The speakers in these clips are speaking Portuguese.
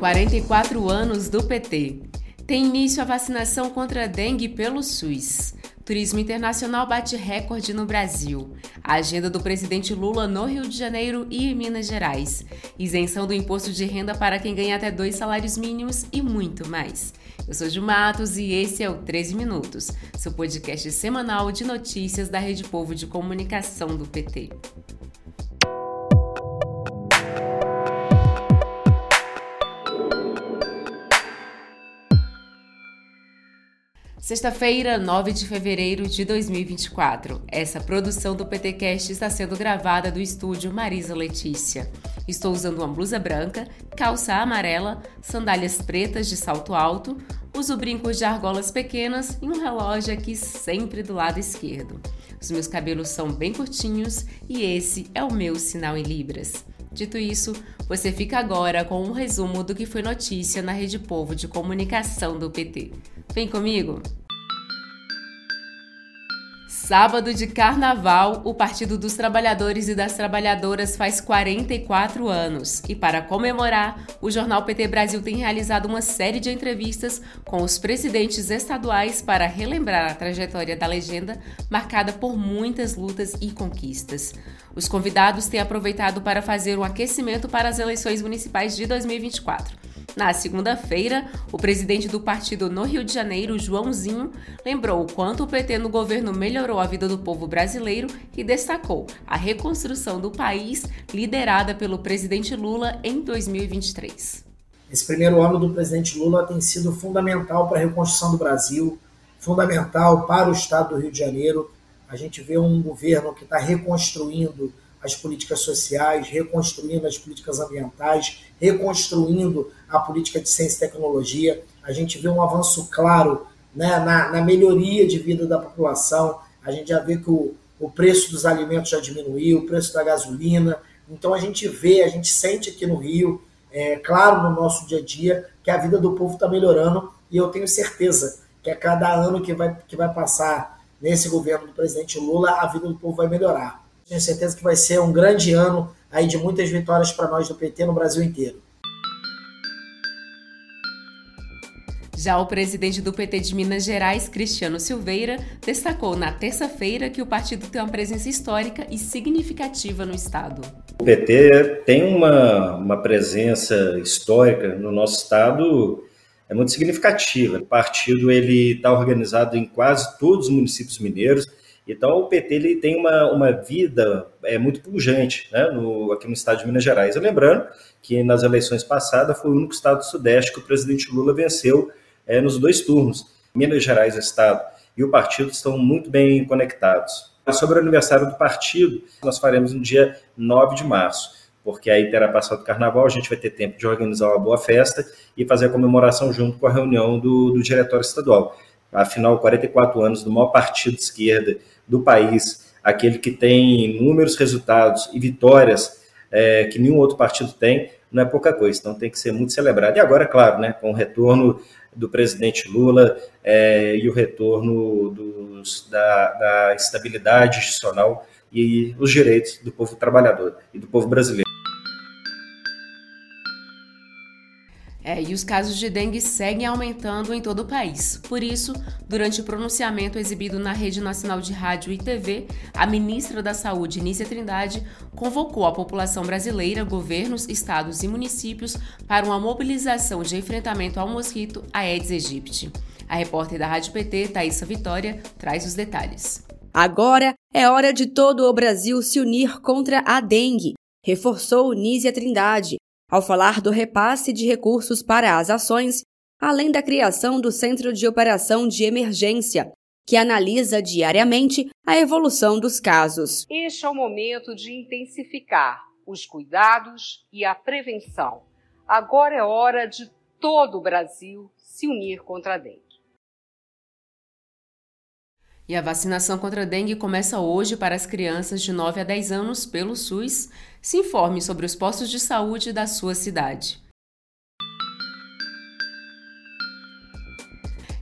44 anos do PT. Tem início a vacinação contra a dengue pelo SUS. Turismo internacional bate recorde no Brasil. A agenda do presidente Lula no Rio de Janeiro e em Minas Gerais. Isenção do imposto de renda para quem ganha até dois salários mínimos e muito mais. Eu sou Ju Matos e esse é o 13 Minutos, seu podcast semanal de notícias da Rede Povo de Comunicação do PT. Sexta-feira, 9 de fevereiro de 2024. Essa produção do PTcast está sendo gravada do estúdio Marisa Letícia. Estou usando uma blusa branca, calça amarela, sandálias pretas de salto alto, uso brincos de argolas pequenas e um relógio aqui sempre do lado esquerdo. Os meus cabelos são bem curtinhos e esse é o meu sinal em libras. Dito isso, você fica agora com um resumo do que foi notícia na Rede Povo de Comunicação do PT. Vem comigo! Sábado de Carnaval, o Partido dos Trabalhadores e das Trabalhadoras faz 44 anos. E para comemorar, o jornal PT Brasil tem realizado uma série de entrevistas com os presidentes estaduais para relembrar a trajetória da legenda, marcada por muitas lutas e conquistas. Os convidados têm aproveitado para fazer um aquecimento para as eleições municipais de 2024. Na segunda-feira, o presidente do partido no Rio de Janeiro, Joãozinho, lembrou o quanto o PT no governo melhorou a vida do povo brasileiro e destacou a reconstrução do país liderada pelo presidente Lula em 2023. Esse primeiro ano do presidente Lula tem sido fundamental para a reconstrução do Brasil, fundamental para o estado do Rio de Janeiro. A gente vê um governo que está reconstruindo as políticas sociais, reconstruindo as políticas ambientais, reconstruindo a política de ciência e tecnologia. A gente vê um avanço claro né, na, na, melhoria de vida da população. A gente já vê que o, o preço dos alimentos já diminuiu, o preço da gasolina. Então a gente vê, a gente sente aqui no Rio, é, claro, no nosso dia a dia, que a vida do povo está melhorando e eu tenho certeza que a cada ano que vai, que vai passar nesse governo do presidente Lula, a vida do povo vai melhorar. Tenho certeza que vai ser um grande ano aí de muitas vitórias para nós do PT no Brasil inteiro. Já o presidente do PT de Minas Gerais, Cristiano Silveira, destacou na terça-feira que o partido tem uma presença histórica e significativa no Estado. O PT tem uma, uma presença histórica no nosso Estado é muito significativa. O partido ele está organizado em quase todos os municípios mineiros então, o PT ele tem uma, uma vida é, muito pujante né, no, aqui no estado de Minas Gerais. Lembrando que nas eleições passadas foi o único estado do Sudeste que o presidente Lula venceu é, nos dois turnos. Minas Gerais, o estado e o partido estão muito bem conectados. Sobre o aniversário do partido, nós faremos no dia 9 de março, porque aí terá passado o carnaval, a gente vai ter tempo de organizar uma boa festa e fazer a comemoração junto com a reunião do, do diretório estadual afinal, 44 anos do maior partido de esquerda do país, aquele que tem inúmeros resultados e vitórias é, que nenhum outro partido tem, não é pouca coisa, então tem que ser muito celebrado. E agora, claro, né, com o retorno do presidente Lula é, e o retorno dos, da, da estabilidade institucional e os direitos do povo trabalhador e do povo brasileiro. É, e os casos de dengue seguem aumentando em todo o país. Por isso, durante o pronunciamento exibido na Rede Nacional de Rádio e TV, a ministra da Saúde, Nícia Trindade, convocou a população brasileira, governos, estados e municípios para uma mobilização de enfrentamento ao mosquito Aedes aegypti. A repórter da Rádio PT, Thaisa Vitória, traz os detalhes. Agora é hora de todo o Brasil se unir contra a dengue, reforçou Nízia Trindade, ao falar do repasse de recursos para as ações, além da criação do Centro de Operação de Emergência, que analisa diariamente a evolução dos casos. Este é o momento de intensificar os cuidados e a prevenção. Agora é hora de todo o Brasil se unir contra a dengue. E a vacinação contra a dengue começa hoje para as crianças de 9 a 10 anos pelo SUS. Se informe sobre os postos de saúde da sua cidade.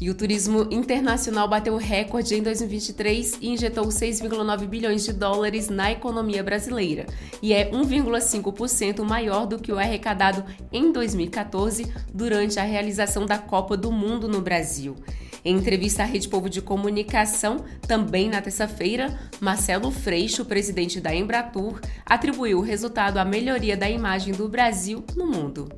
E o turismo internacional bateu recorde em 2023 e injetou 6,9 bilhões de dólares na economia brasileira, e é 1,5% maior do que o arrecadado em 2014 durante a realização da Copa do Mundo no Brasil. Em entrevista à Rede Povo de Comunicação, também na terça-feira, Marcelo Freixo, presidente da Embratur, atribuiu o resultado à melhoria da imagem do Brasil no mundo.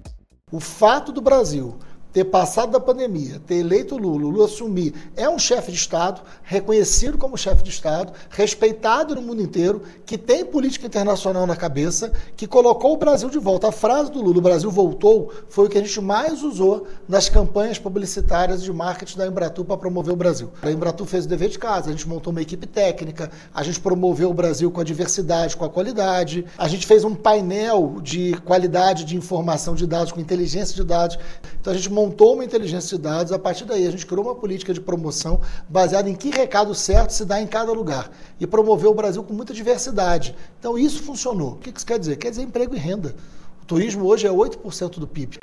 O fato do Brasil ter passado da pandemia, ter eleito Lula, Lula assumir, é um chefe de Estado, reconhecido como chefe de Estado, respeitado no mundo inteiro, que tem política internacional na cabeça, que colocou o Brasil de volta. A frase do Lula, o Brasil voltou, foi o que a gente mais usou nas campanhas publicitárias de marketing da Embratur para promover o Brasil. A Embratur fez o dever de casa, a gente montou uma equipe técnica, a gente promoveu o Brasil com a diversidade, com a qualidade, a gente fez um painel de qualidade de informação de dados, com inteligência de dados. Então a gente montou montou uma inteligência de dados, a partir daí a gente criou uma política de promoção baseada em que recado certo se dá em cada lugar e promoveu o Brasil com muita diversidade. Então isso funcionou. O que isso quer dizer? Quer dizer emprego e renda. O turismo hoje é 8% do PIB.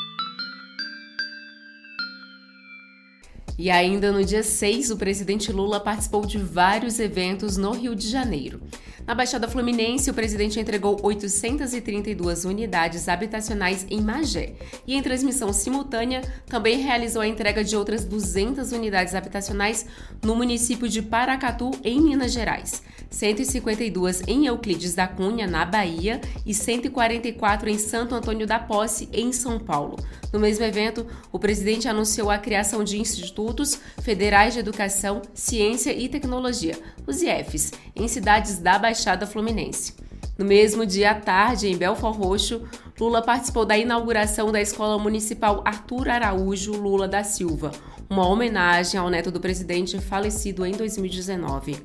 E ainda no dia 6, o presidente Lula participou de vários eventos no Rio de Janeiro. Na Baixada Fluminense, o presidente entregou 832 unidades habitacionais em Magé e, em transmissão simultânea, também realizou a entrega de outras 200 unidades habitacionais no município de Paracatu, em Minas Gerais. 152 em Euclides da Cunha, na Bahia, e 144 em Santo Antônio da Posse, em São Paulo. No mesmo evento, o presidente anunciou a criação de institutos federais de educação, ciência e tecnologia, os IEFs, em cidades da Baixada Fluminense. No mesmo dia à tarde, em Belfort Roxo, Lula participou da inauguração da Escola Municipal Arthur Araújo Lula da Silva, uma homenagem ao neto do presidente falecido em 2019.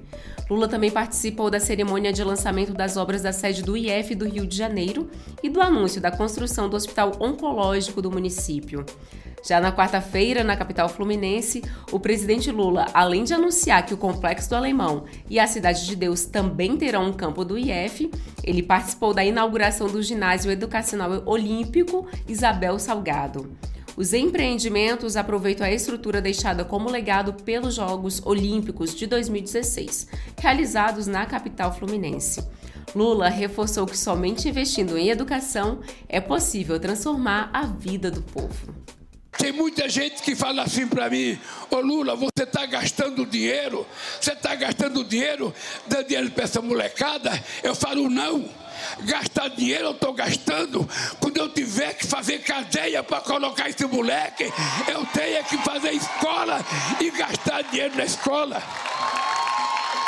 Lula também participou da cerimônia de lançamento das obras da sede do IF do Rio de Janeiro e do anúncio da construção do Hospital Oncológico do município. Já na quarta-feira, na capital fluminense, o presidente Lula, além de anunciar que o Complexo do Alemão e a Cidade de Deus também terão um campo do IF, ele participou da inauguração do Ginásio Educacional Olímpico Isabel Salgado. Os empreendimentos aproveitam a estrutura deixada como legado pelos Jogos Olímpicos de 2016, realizados na capital fluminense. Lula reforçou que somente investindo em educação é possível transformar a vida do povo. Tem muita gente que fala assim para mim: Ô Lula, você está gastando dinheiro, você está gastando dinheiro, dando dinheiro para essa molecada? Eu falo: não. Gastar dinheiro eu estou gastando. Quando eu tiver que fazer cadeia para colocar esse moleque, eu tenho que fazer escola e gastar dinheiro na escola.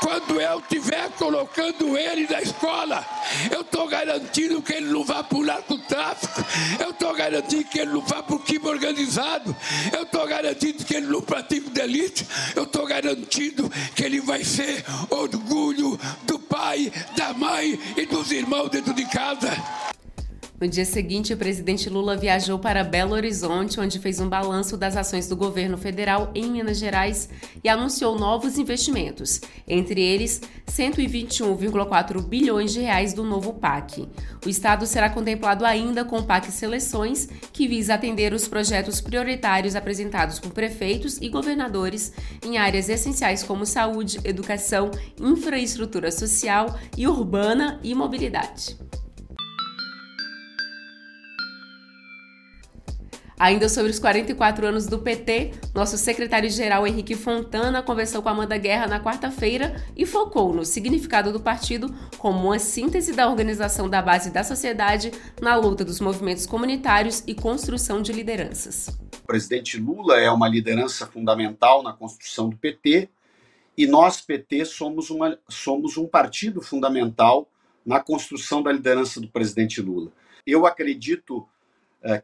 Quando eu estiver colocando ele na escola, eu estou garantindo que ele não vá para o narcotráfico, eu estou garantindo que ele não vá para o crime organizado, eu estou garantindo que ele não pratica delito, eu estou garantindo que ele vai ser orgulho do pai, da mãe e dos irmãos dentro de casa. No dia seguinte, o presidente Lula viajou para Belo Horizonte, onde fez um balanço das ações do governo federal em Minas Gerais e anunciou novos investimentos, entre eles 121,4 bilhões de reais do novo PAC. O estado será contemplado ainda com o PAC Seleções, que visa atender os projetos prioritários apresentados por prefeitos e governadores em áreas essenciais como saúde, educação, infraestrutura social e urbana e mobilidade. Ainda sobre os 44 anos do PT, nosso secretário-geral Henrique Fontana conversou com Amanda Guerra na quarta-feira e focou no significado do partido como uma síntese da organização da base da sociedade na luta dos movimentos comunitários e construção de lideranças. O presidente Lula é uma liderança fundamental na construção do PT e nós, PT, somos, uma, somos um partido fundamental na construção da liderança do presidente Lula. Eu acredito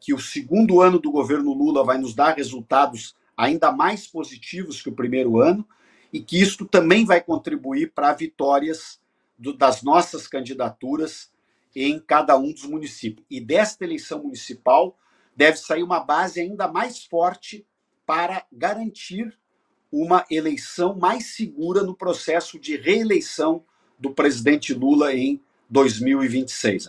que o segundo ano do governo Lula vai nos dar resultados ainda mais positivos que o primeiro ano e que isto também vai contribuir para vitórias do, das nossas candidaturas em cada um dos municípios. E desta eleição municipal deve sair uma base ainda mais forte para garantir uma eleição mais segura no processo de reeleição do presidente Lula em 2026.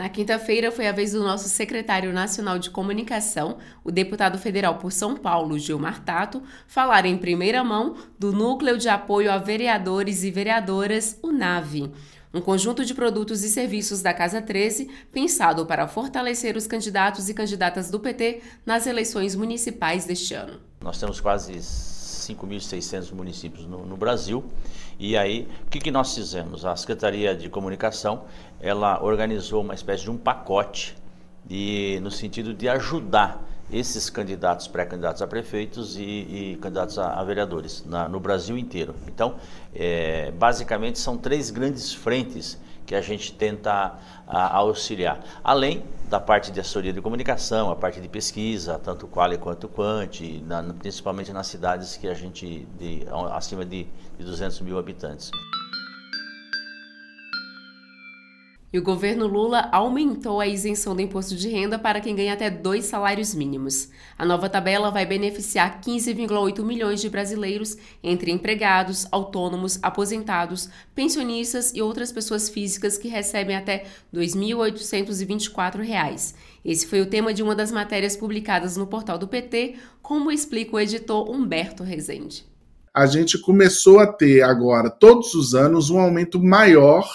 Na quinta-feira foi a vez do nosso secretário nacional de comunicação, o deputado federal por São Paulo, Gilmar Tato, falar em primeira mão do Núcleo de Apoio a Vereadores e Vereadoras, o NAVE um conjunto de produtos e serviços da Casa 13 pensado para fortalecer os candidatos e candidatas do PT nas eleições municipais deste ano. Nós temos quase 5.600 municípios no, no, Brasil e aí o que, que nós fizemos? A Secretaria de Comunicação ela organizou uma espécie de um pacote de, no sentido de ajudar esses candidatos, pré-candidatos a prefeitos e, e candidatos a, a vereadores na, no Brasil inteiro. Então, é, basicamente são três grandes frentes que a gente tenta a, auxiliar. Além da parte de assessoria de comunicação, a parte de pesquisa, tanto qual quanto quant, na, principalmente nas cidades que a gente de, acima de, de 200 mil habitantes. E o governo Lula aumentou a isenção do imposto de renda para quem ganha até dois salários mínimos. A nova tabela vai beneficiar 15,8 milhões de brasileiros, entre empregados, autônomos, aposentados, pensionistas e outras pessoas físicas que recebem até R$ 2.824. Esse foi o tema de uma das matérias publicadas no portal do PT, como explica o editor Humberto Rezende. A gente começou a ter agora, todos os anos, um aumento maior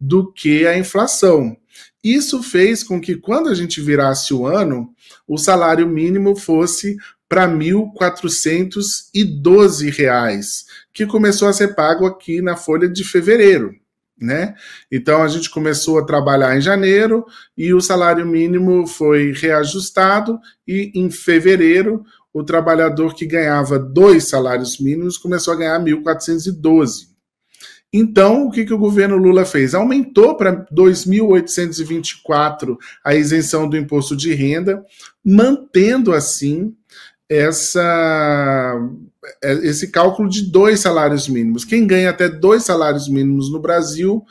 do que a inflação. Isso fez com que, quando a gente virasse o ano, o salário mínimo fosse para R$ 1.412, que começou a ser pago aqui na folha de fevereiro. Né? Então a gente começou a trabalhar em janeiro e o salário mínimo foi reajustado, e em fevereiro o trabalhador que ganhava dois salários mínimos começou a ganhar 1.412. Então, o que, que o governo Lula fez? Aumentou para 2.824 a isenção do imposto de renda, mantendo assim essa, esse cálculo de dois salários mínimos. Quem ganha até dois salários mínimos no Brasil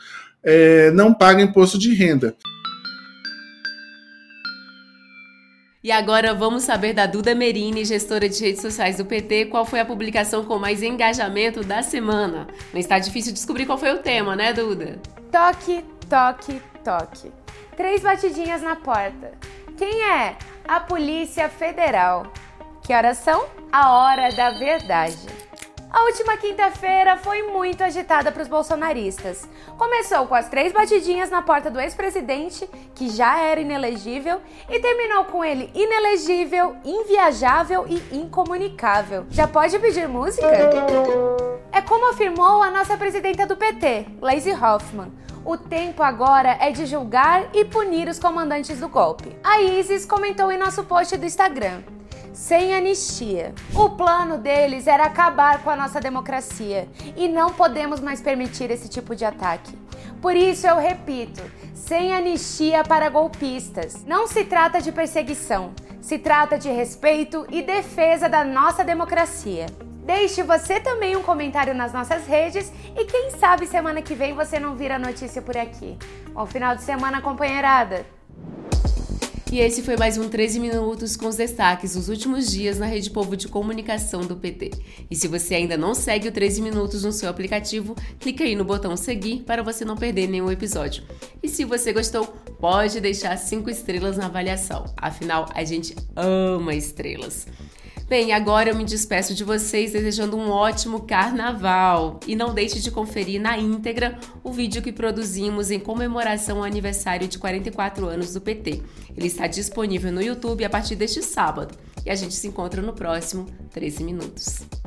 é, não paga imposto de renda. E agora vamos saber da Duda Merini, gestora de redes sociais do PT, qual foi a publicação com mais engajamento da semana. Mas está difícil descobrir qual foi o tema, né, Duda? Toque, toque, toque. Três batidinhas na porta. Quem é? A Polícia Federal. Que horas são? A hora da verdade. A última quinta-feira foi muito agitada para os bolsonaristas. Começou com as três batidinhas na porta do ex-presidente, que já era inelegível, e terminou com ele inelegível, inviajável e incomunicável. Já pode pedir música? É como afirmou a nossa presidenta do PT, Lazy Hoffman. O tempo agora é de julgar e punir os comandantes do golpe. A Isis comentou em nosso post do Instagram sem anistia. O plano deles era acabar com a nossa democracia e não podemos mais permitir esse tipo de ataque. Por isso eu repito, sem anistia para golpistas. Não se trata de perseguição, se trata de respeito e defesa da nossa democracia. Deixe você também um comentário nas nossas redes e quem sabe semana que vem você não vira notícia por aqui. Bom final de semana, companheirada! E esse foi mais um 13 Minutos com os destaques dos últimos dias na Rede Povo de Comunicação do PT. E se você ainda não segue o 13 Minutos no seu aplicativo, clique aí no botão seguir para você não perder nenhum episódio. E se você gostou, pode deixar 5 estrelas na avaliação. Afinal, a gente ama estrelas. Bem, agora eu me despeço de vocês desejando um ótimo carnaval. E não deixe de conferir na íntegra o vídeo que produzimos em comemoração ao aniversário de 44 anos do PT. Ele está disponível no YouTube a partir deste sábado. E a gente se encontra no próximo 13 Minutos.